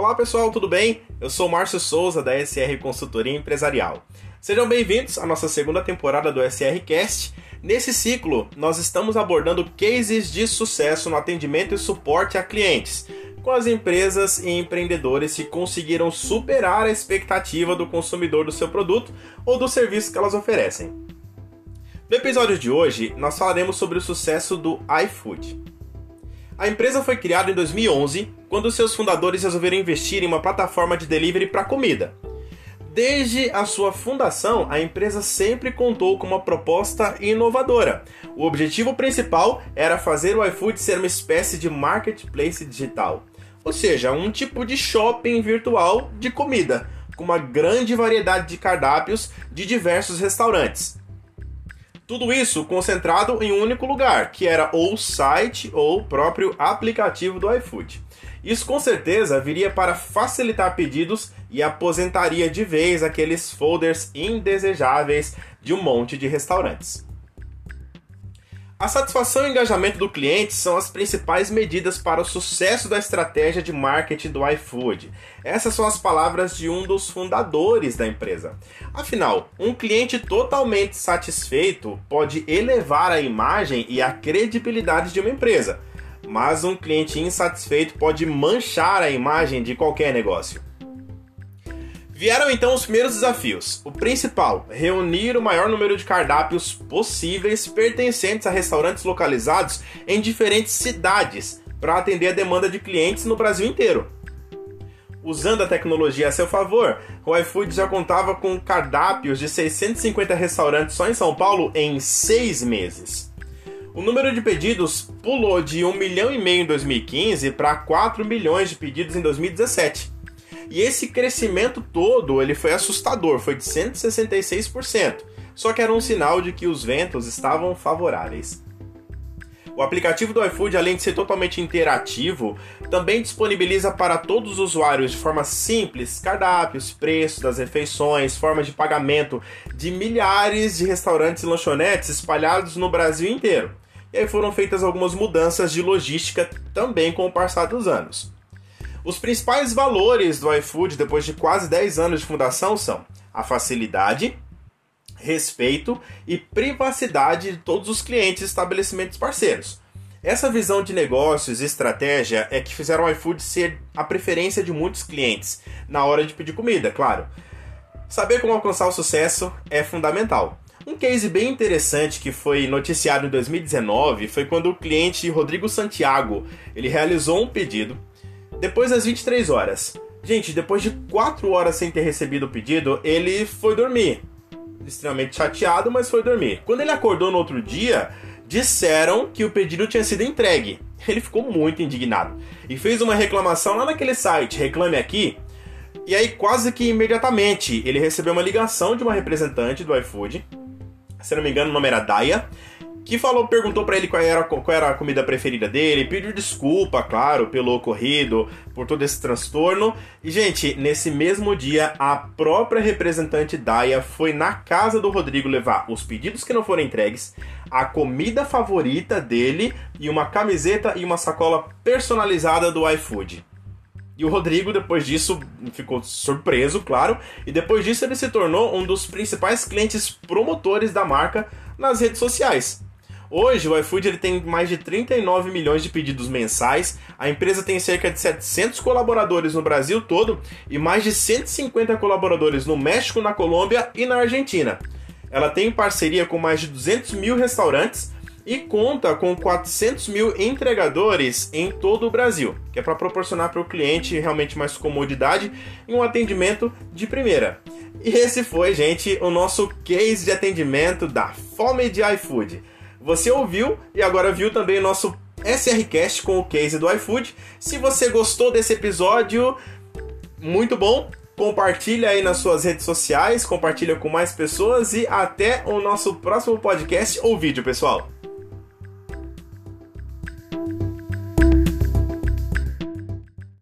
Olá pessoal, tudo bem? Eu sou Márcio Souza da SR Consultoria Empresarial. Sejam bem-vindos à nossa segunda temporada do SR Cast. Nesse ciclo, nós estamos abordando cases de sucesso no atendimento e suporte a clientes, com as empresas e empreendedores que conseguiram superar a expectativa do consumidor do seu produto ou do serviço que elas oferecem. No episódio de hoje, nós falaremos sobre o sucesso do iFood. A empresa foi criada em 2011, quando seus fundadores resolveram investir em uma plataforma de delivery para comida. Desde a sua fundação, a empresa sempre contou com uma proposta inovadora. O objetivo principal era fazer o iFood ser uma espécie de marketplace digital, ou seja, um tipo de shopping virtual de comida, com uma grande variedade de cardápios de diversos restaurantes. Tudo isso concentrado em um único lugar, que era ou o site ou o próprio aplicativo do iFood. Isso com certeza viria para facilitar pedidos e aposentaria de vez aqueles folders indesejáveis de um monte de restaurantes. A satisfação e engajamento do cliente são as principais medidas para o sucesso da estratégia de marketing do iFood. Essas são as palavras de um dos fundadores da empresa. Afinal, um cliente totalmente satisfeito pode elevar a imagem e a credibilidade de uma empresa, mas um cliente insatisfeito pode manchar a imagem de qualquer negócio. Vieram então os primeiros desafios. O principal, reunir o maior número de cardápios possíveis pertencentes a restaurantes localizados em diferentes cidades para atender a demanda de clientes no Brasil inteiro. Usando a tecnologia a seu favor, o iFood já contava com cardápios de 650 restaurantes só em São Paulo em seis meses. O número de pedidos pulou de 1 milhão e meio em 2015 para 4 milhões de pedidos em 2017. E esse crescimento todo, ele foi assustador, foi de 166%. Só que era um sinal de que os ventos estavam favoráveis. O aplicativo do iFood, além de ser totalmente interativo, também disponibiliza para todos os usuários de forma simples cardápios, preços das refeições, formas de pagamento de milhares de restaurantes e lanchonetes espalhados no Brasil inteiro. E aí foram feitas algumas mudanças de logística também com o passar dos anos. Os principais valores do iFood depois de quase 10 anos de fundação são a facilidade, respeito e privacidade de todos os clientes e estabelecimentos parceiros. Essa visão de negócios e estratégia é que fizeram o iFood ser a preferência de muitos clientes na hora de pedir comida, claro. Saber como alcançar o sucesso é fundamental. Um case bem interessante que foi noticiado em 2019 foi quando o cliente Rodrigo Santiago ele realizou um pedido depois das 23 horas. Gente, depois de 4 horas sem ter recebido o pedido, ele foi dormir. Extremamente chateado, mas foi dormir. Quando ele acordou no outro dia, disseram que o pedido tinha sido entregue. Ele ficou muito indignado e fez uma reclamação lá naquele site, Reclame Aqui. E aí, quase que imediatamente, ele recebeu uma ligação de uma representante do iFood. Se não me engano, o nome era Daya que falou, perguntou para ele qual era, qual era a comida preferida dele, pediu desculpa, claro, pelo ocorrido, por todo esse transtorno. E, gente, nesse mesmo dia, a própria representante Daya foi na casa do Rodrigo levar os pedidos que não foram entregues, a comida favorita dele e uma camiseta e uma sacola personalizada do iFood. E o Rodrigo, depois disso, ficou surpreso, claro, e depois disso ele se tornou um dos principais clientes promotores da marca nas redes sociais. Hoje, o iFood ele tem mais de 39 milhões de pedidos mensais. A empresa tem cerca de 700 colaboradores no Brasil todo e mais de 150 colaboradores no México, na Colômbia e na Argentina. Ela tem parceria com mais de 200 mil restaurantes e conta com 400 mil entregadores em todo o Brasil, que é para proporcionar para o cliente realmente mais comodidade e um atendimento de primeira. E esse foi, gente, o nosso case de atendimento da Fome de iFood. Você ouviu e agora viu também o nosso SRCast com o case do iFood. Se você gostou desse episódio, muito bom. Compartilha aí nas suas redes sociais, compartilha com mais pessoas e até o nosso próximo podcast ou vídeo, pessoal.